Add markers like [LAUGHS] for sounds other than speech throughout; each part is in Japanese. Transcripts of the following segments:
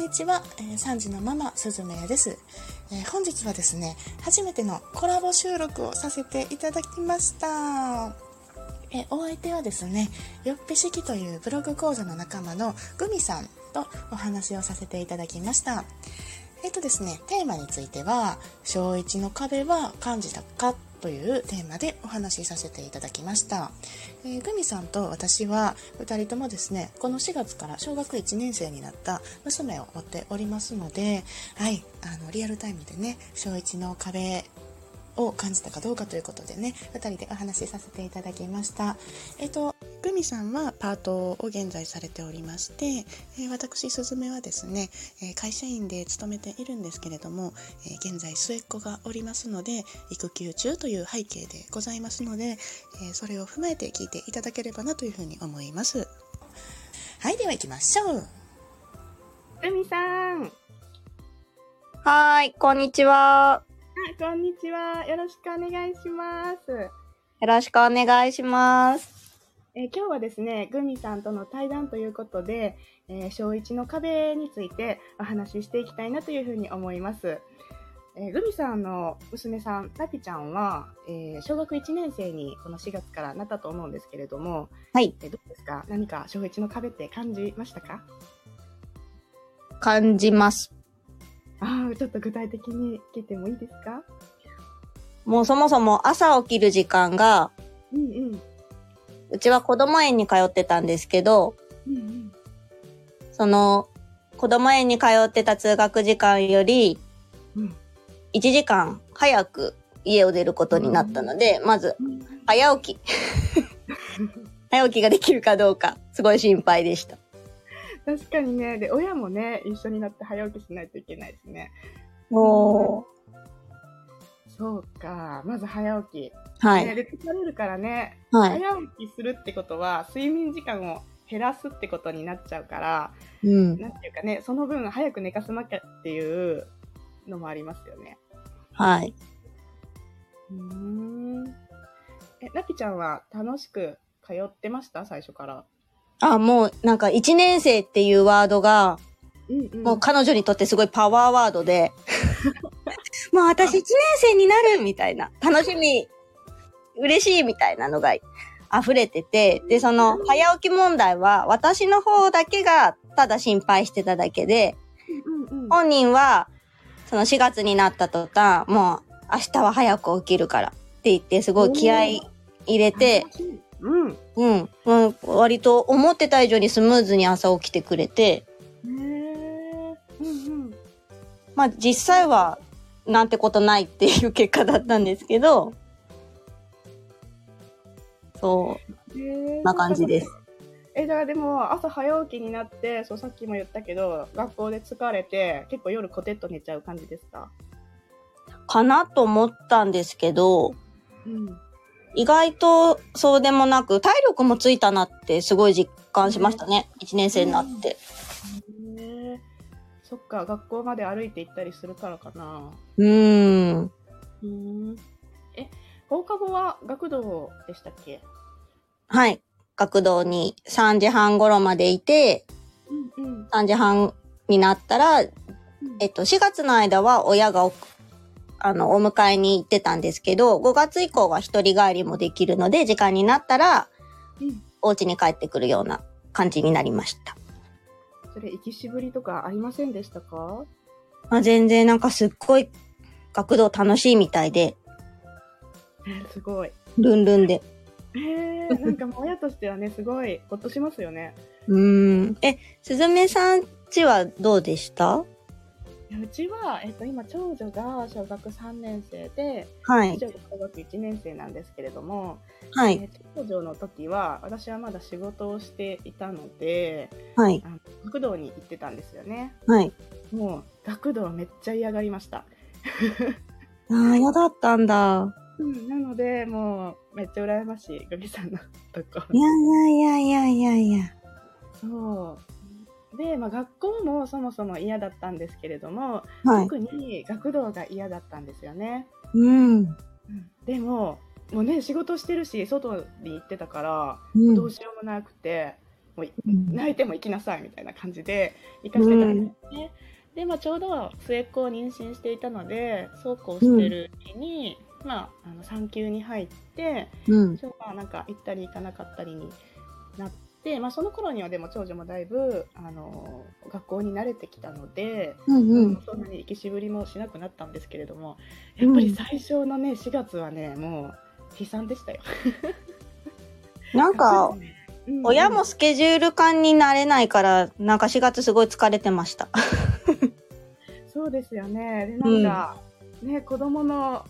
んにちは、えー、3時のママすずめです、えー、本日はですね初めてのコラボ収録をさせていただきました。えお相手はですねよっぴ式というブログ講座の仲間のグミさんとお話をさせていただきました。えっとですねテーマについては小1の壁は感じたかというテーマでお話しさせていただきました。えー、グミさんと私は2人ともですね、この4月から小学1年生になった娘を追っておりますので、はい、あの、リアルタイムでね、小1の壁を感じたかどうかということでね、2人でお話しさせていただきました。えっと、グミさんはパートを現在されておりまして、え私、すずめはですね、え会社員で勤めているんですけれども、え現在末っ子がおりますので、育休中という背景でございますので、えそれを踏まえて聞いていただければなというふうに思います。はい、では行きましょう。グミさん。はい、こんにちは。こんにちは。よろしくお願いします。よろしくお願いします。えー、今日はですね、グミさんとの対談ということで、えー、小1の壁についてお話ししていきたいなというふうに思います。えー、グミさんの娘さん、ラピちゃんは、えー、小学1年生にこの4月からなったと思うんですけれども、はい。えー、どうですか？何か小1の壁って感じましたか？感じます。ああ、ちょっと具体的に聞いてもいいですか？もうそもそも朝起きる時間が、うんうん。うちは子供園に通ってたんですけど、うんうん、その、子供園に通ってた通学時間より、1時間早く家を出ることになったので、うん、まず、早起き。[LAUGHS] 早起きができるかどうか、すごい心配でした。確かにね、で、親もね、一緒になって早起きしないといけないですね。おー。そうか。まず早起き。はい。ね、で、疲れるからね、はい、早起きするってことは、睡眠時間を減らすってことになっちゃうから、うん。なんていうかね、その分早く寝かさなきゃっていうのもありますよね。はい。うん。え、ラピちゃんは楽しく通ってました？最初から。あ、もうなんか1年生っていうワードが、うんうん、もう彼女にとってすごいパワーワードで、もう私1年生になるみたいな、楽しみ、嬉しいみたいなのが溢れてて、で、その早起き問題は私の方だけがただ心配してただけで、本人はその4月になった途端、もう明日は早く起きるからって言ってすごい気合い入れて、うん。うん。うん、割と思ってた以上にスムーズに朝起きてくれて。へうんうん。まあ実際はなんてことないっていう結果だったんですけど、そう。な感じです。え、だからでも朝早起きになって、そうさっきも言ったけど、学校で疲れて、結構夜コテッと寝ちゃう感じですか？かなと思ったんですけど、うん、意外とそうでもなく、体力もついたなってすごい実感しましたね。1年生になって。そっか、学校まで歩いて行ったりするからかな。うーん。うん。え、放課後は学童でしたっけ？はい。学童に3時半頃までいて、うんうん、3時半になったら、えっと、4月の間は親があの、お迎えに行ってたんですけど、5月以降は一人帰りもできるので、時間になったら、うん、お家に帰ってくるような感じになりました。それ、行きしぶりとかありませんでしたか？まあ、全然なんかすっごい学童楽しいみたいで。えすごい。ルンルンで。えー、なんかもう親としてはね、すごいほっとしますよね。うん。え、すずめさんちはどうでした？うちは、えっと、今、長女が小学3年生で、はい。長女が小学1年生なんですけれども、はい。え長女の時は、私はまだ仕事をしていたので、はい。あの学童に行ってたんですよね。はい。もう、学童めっちゃ嫌がりました。ああ、嫌だったんだ。うん、なので、もう、めっちゃ羨ましい、グミさんのとこ。いやいやいやいやいやまあ、学校もそもそも嫌だったんですけれども、はい、特に学童が嫌だったんですよね。うん。でも、もうね、仕事してるし、外に行ってたから、うん、どうしようもなくて、もう泣いても行きなさいみたいな感じで行かせてたんですね。うん、で、まあ、ちょうど末っ子を妊娠していたのでそうこうしてるうん、まあ、あの産休に入って、うん、そまあなんか行ったり行かなかったりになって。まあ、その頃にはでも長女もだいぶあの学校に慣れてきたので、うんうん、そんなに行きしぶりもしなくなったんですけれどもやっぱり最初のね4月はねもう悲惨でしたよ。[LAUGHS] なんか、親もスケジュール感になれないから、なんか4月すごい疲れてました。[LAUGHS] そうですよね。で、なんか、うん、ね、子供の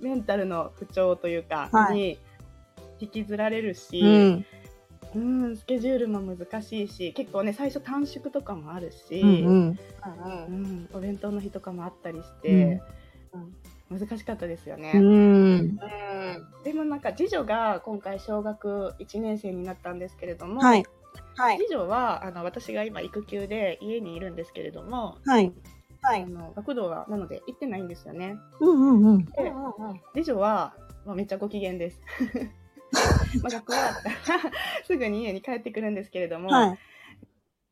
メンタルの不調というか、に引きずられるし、うんうん、スケジュールも難しいし結構ね最初短縮とかもあるし、うん、うん。うん、お弁当の日とかもあったりして、うん、難しかったですよね。うん。でもなんか次女が今回小学1年生になったんですけれども、はい、はい、次女はあの私が今育休で家にいるんですけれども、はい、はい、あの学童はなので行ってないんですよね。うんうんうん、で、次女は、まあ、めっちゃご機嫌です。[LAUGHS] まあ学校はすぐに家に帰ってくるんですけれども、はい、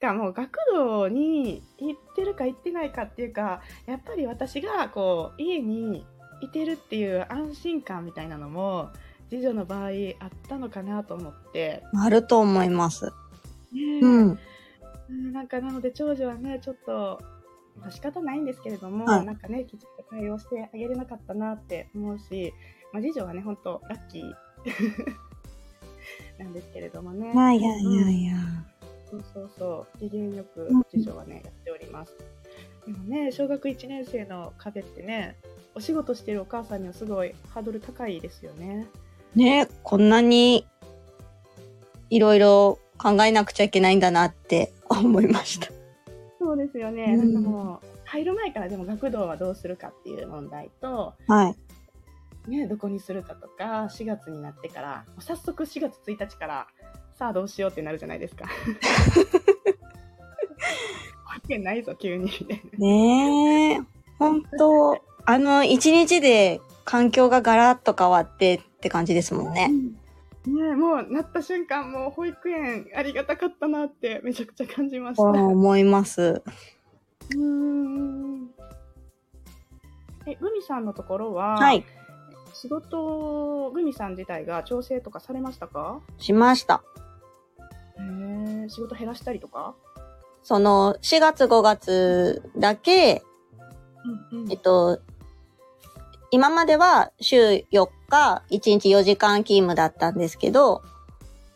がもう学童に行ってるか行ってないかっていうかやっぱり私がこう家にいてるっていう安心感みたいなのも次女の場合あったのかなと思って。あると思います、ね、うん。なんかなので長女はねちょっとまあ、仕方ないんですけれども、はい、なんかねきちっと対応してあげれなかったなって思うし、まあ、次女はね本当ラッキー [LAUGHS] なんですけれどもね。いやいやいや。そうそうそう、機嫌よく次女はね、やっております。でもね、小学1年生の壁ってね、お仕事してるお母さんにはすごいハードル高いですよね。ねこんなにいろいろ考えなくちゃいけないんだなって [LAUGHS] 思いました。そうですよね。うん、なんかもう入る前からでも学童はどうするかっていう問題と、はい、ね、どこにするかとか、4月になってから、早速4月1日から、さあどうしようってなるじゃないですか。[LAUGHS] わけないぞ、急に。ねえ。本当あの、一日で環境がガラッと変わってって感じですもんね。ねもう、なった瞬間、もう保育園ありがたかったなってめちゃくちゃ感じました。思います。うん。え、グミさんのところは、はい。仕事、グミさん自体が調整とかされましたか？しました。へえ、仕事減らしたりとか？その、4月5月だけ、うんうん、えっと、今までは週4日、1日4時間勤務だったんですけど、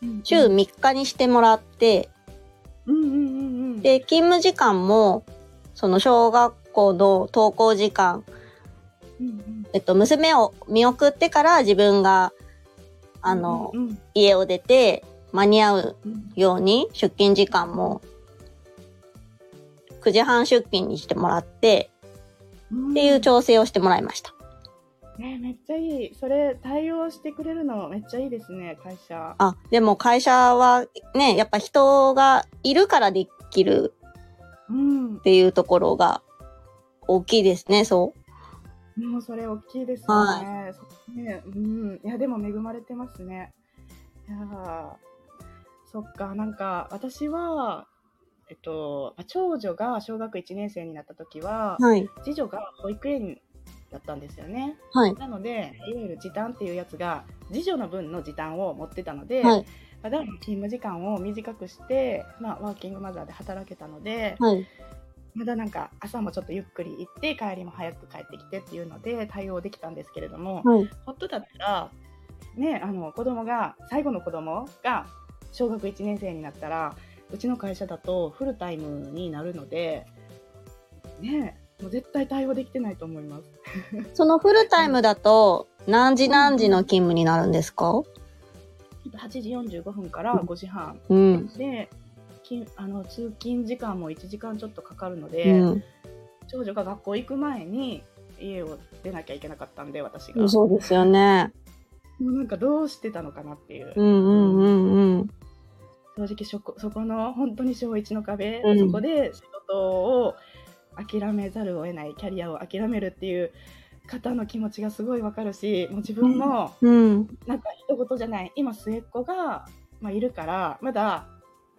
うんうん、週3日にしてもらって、うんうんうんうん、で、勤務時間も、その小学校の登校時間、うんうんえっと、娘を見送ってから自分が、あの、うんうん、家を出て間に合うように出勤時間も9時半出勤にしてもらって、っていう調整をしてもらいました。ねめっちゃいい。それ対応してくれるのめっちゃいいですね、会社。あ、でも会社はね、やっぱ人がいるからできるっていうところが大きいですね、そう。もうそれ大きいですね。はい、ねうん。いや、でも恵まれてますね。いやそっか、なんか、私は、えっと、長女が小学1年生になった時は、はい、次女が保育園だったんですよね。はい、なので、いわゆる時短っていうやつが、次女の分の時短を持ってたので、はい、勤務時間を短くして、まあ、ワーキングマザーで働けたので、はい、まだなんか朝もちょっとゆっくり行って帰りも早く帰ってきてっていうので対応できたんですけれども、はい、ほっとだったら、ね、あの子供が最後の子供が小学1年生になったらうちの会社だとフルタイムになるので、ね、もう絶対対応できてないと思います。[LAUGHS] そのフルタイムだと何時何時の勤務になるんですか、[LAUGHS] 8時45分から5時半、うん、であの通勤時間も1時間ちょっとかかるので、うん、長女が学校行く前に家を出なきゃいけなかったんで私が。そうですよね。もうなんかどうしてたのかなっていう,、うんうんうんうん、正直そこそこの本当に小1の壁、うん、そこで仕事を諦めざるを得ないキャリアを諦めるっていう方の気持ちがすごいわかるしもう自分も、うん、なんか一言じゃない今末っ子が、まあ、いるからまだ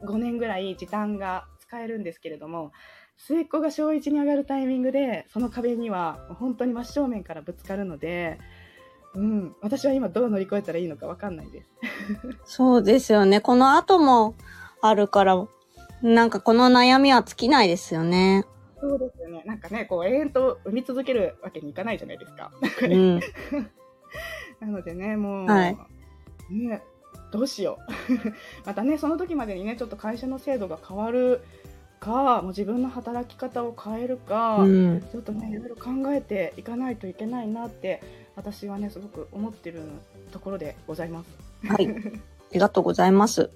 5年ぐらい時短が使えるんですけれども、末っ子が小1に上がるタイミングで、その壁には本当に真正面からぶつかるので、うん、私は今どう乗り越えたらいいのかわかんないです。[LAUGHS] そうですよね。この後もあるから、なんかこの悩みは尽きないですよね。そうですよね。なんかね、こう永遠と産み続けるわけにいかないじゃないですか。うん、[LAUGHS] なのでね、もう、はい、ね、どうしよう。[LAUGHS] またね、その時までにね、ちょっと会社の制度が変わるか、もう自分の働き方を変えるか、うん、ちょっとね、いろいろ考えていかないといけないなって、私はね、すごく思ってるところでございます。はい。[LAUGHS] ありがとうございます。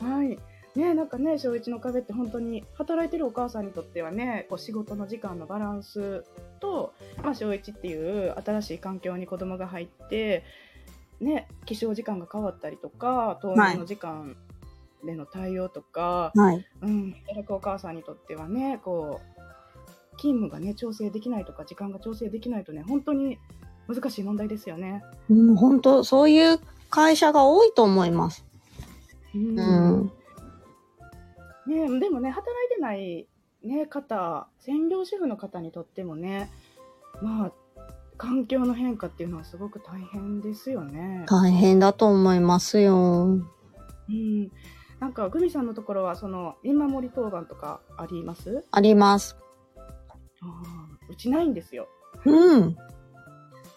はい。ね、なんかね、小1の壁って本当に働いてるお母さんにとってはね、こう仕事の時間のバランスと、まあ、小1っていう新しい環境に子供が入って、ね、起床時間が変わったりとか、登園の時間での対応とか、はい、うん、働くお母さんにとってはね、こう、勤務がね、調整できないとか、時間が調整できないとね、本当に難しい問題ですよね。うん、本当、そういう会社が多いと思います。うん、うんね、でもね、働いてない、ね、方、専業主婦の方にとってもね、まあ、環境の変化っていうのはすごく大変ですよね。大変だと思いますよ。うん。なんか、グミさんのところは、その、見守り当番とかあります？あります。あうちないんですよ。うん。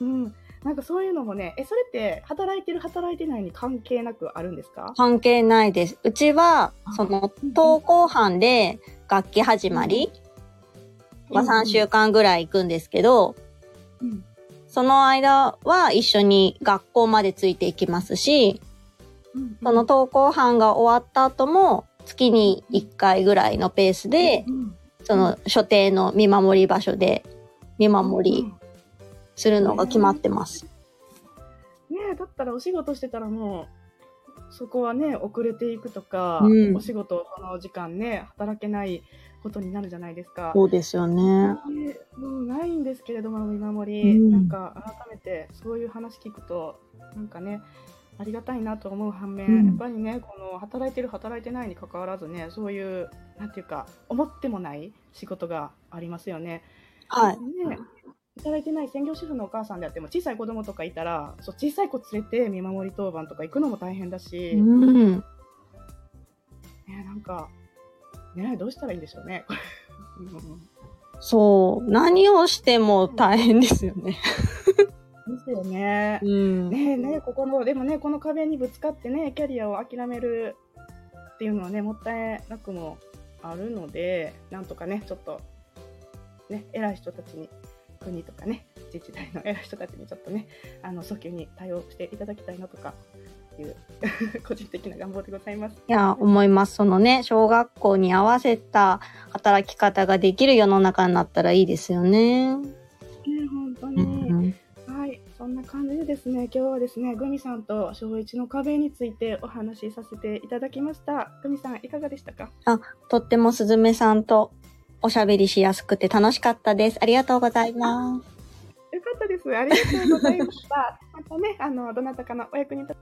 うん。なんかそういうのもね、え、それって働いてる働いてないに関係なくあるんですか？関係ないです。うちは、その、登校班で楽器始まりは3週間ぐらい行くんですけど、うん、その間は一緒に学校までついていきますし、うん、その登校班が終わった後も月に1回ぐらいのペースで、その所定の見守り場所で見守りするのが決まってます。ねえ、だったらお仕事してたらもう、そこはね、遅れていくとか、うん、お仕事、その時間ね、働けないことになるじゃないですか。そうですよね。ねもうないんですけれども、見守り、うん、なんか改めてそういう話聞くと、なんかね、ありがたいなと思う反面、うん、やっぱりね、この働いてる、働いてないにかかわらずね、そういう、なんていうか、思ってもない仕事がありますよね。はい。ね、働いてない専業主婦のお母さんであっても小さい子供とかいたらそう小さい子連れて見守り当番とか行くのも大変だし、うん、ね、なんか、ね、どうしたらいいんでしょうね。[LAUGHS] そう、何をしても大変ですよね。ですよね。うん、ねねここの、でもね、この壁にぶつかってね、キャリアを諦めるっていうのはね、もったいなくもあるので、なんとかね、ちょっと、ね、偉い人たちに国とかね、自治体の偉い人たちにちょっとね、あの、早急に対応していただきたいなとか、いう [LAUGHS] 個人的な願望でございます。いや、思います。そのね、小学校に合わせた働き方ができる世の中になったらいいですよね。ね、本当に。うんはい、そんな感じでですね、今日はですね、グミさんと小一の壁についてお話しさせていただきました。グミさん、いかがでしたか？あ、とってもすずめさんとおしゃべりしやすくて楽しかったです。ありがとうございます。よかったです。ありがとうございました。[LAUGHS] またね、あの、どなたかのお役に立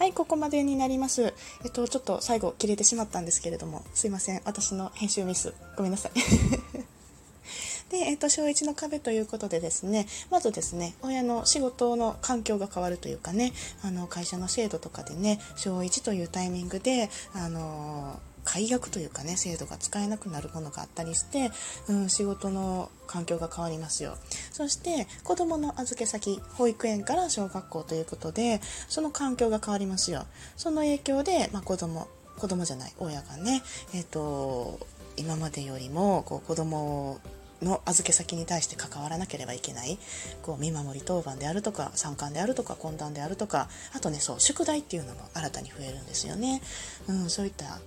はい、ここまでになります。えっと、ちょっと最後切れてしまったんですけれども、すいません。私の編集ミス。ごめんなさい。[LAUGHS] で、えっと、小1の壁ということでですね、まずですね、親の仕事の環境が変わるというかね、あの、会社の制度とかでね、小1というタイミングで、あの解約というかね制度が使えなくなるものがあったりして、うん、仕事の環境が変わりますよ。そして子どもの預け先保育園から小学校ということでその環境が変わりますよ。その影響で、まあ、子ども子供じゃない親がね、えーと、今までよりもこう子供の預け先に対して関わらなければいけない。こう見守り当番であるとか参観であるとか懇談であるとかあとねそう宿題っていうのも新たに増えるんですよね、うん、そういった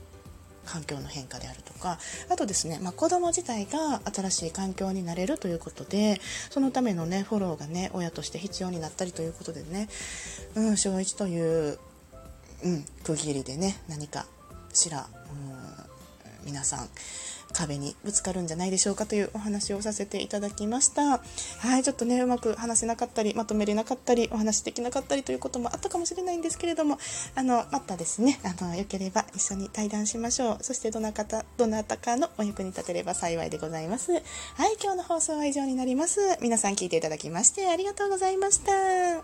環境の変化であるとかあとですね、まあ、子供自体が新しい環境になれるということでそのためのねフォローがね親として必要になったりということでね、うん、小1という、うん、区切りでね何かしら、うん、皆さん壁にぶつかるんじゃないでしょうかというお話をさせていただきました。はい、ちょっとね、うまく話せなかったり、まとめれなかったり、お話できなかったりということもあったかもしれないんですけれども、あの、またですね、あの、良ければ一緒に対談しましょう。そしてどなた、どなたかのお役に立てれば幸いでございます。はい、今日の放送は以上になります。皆さん聞いていただきましてありがとうございました。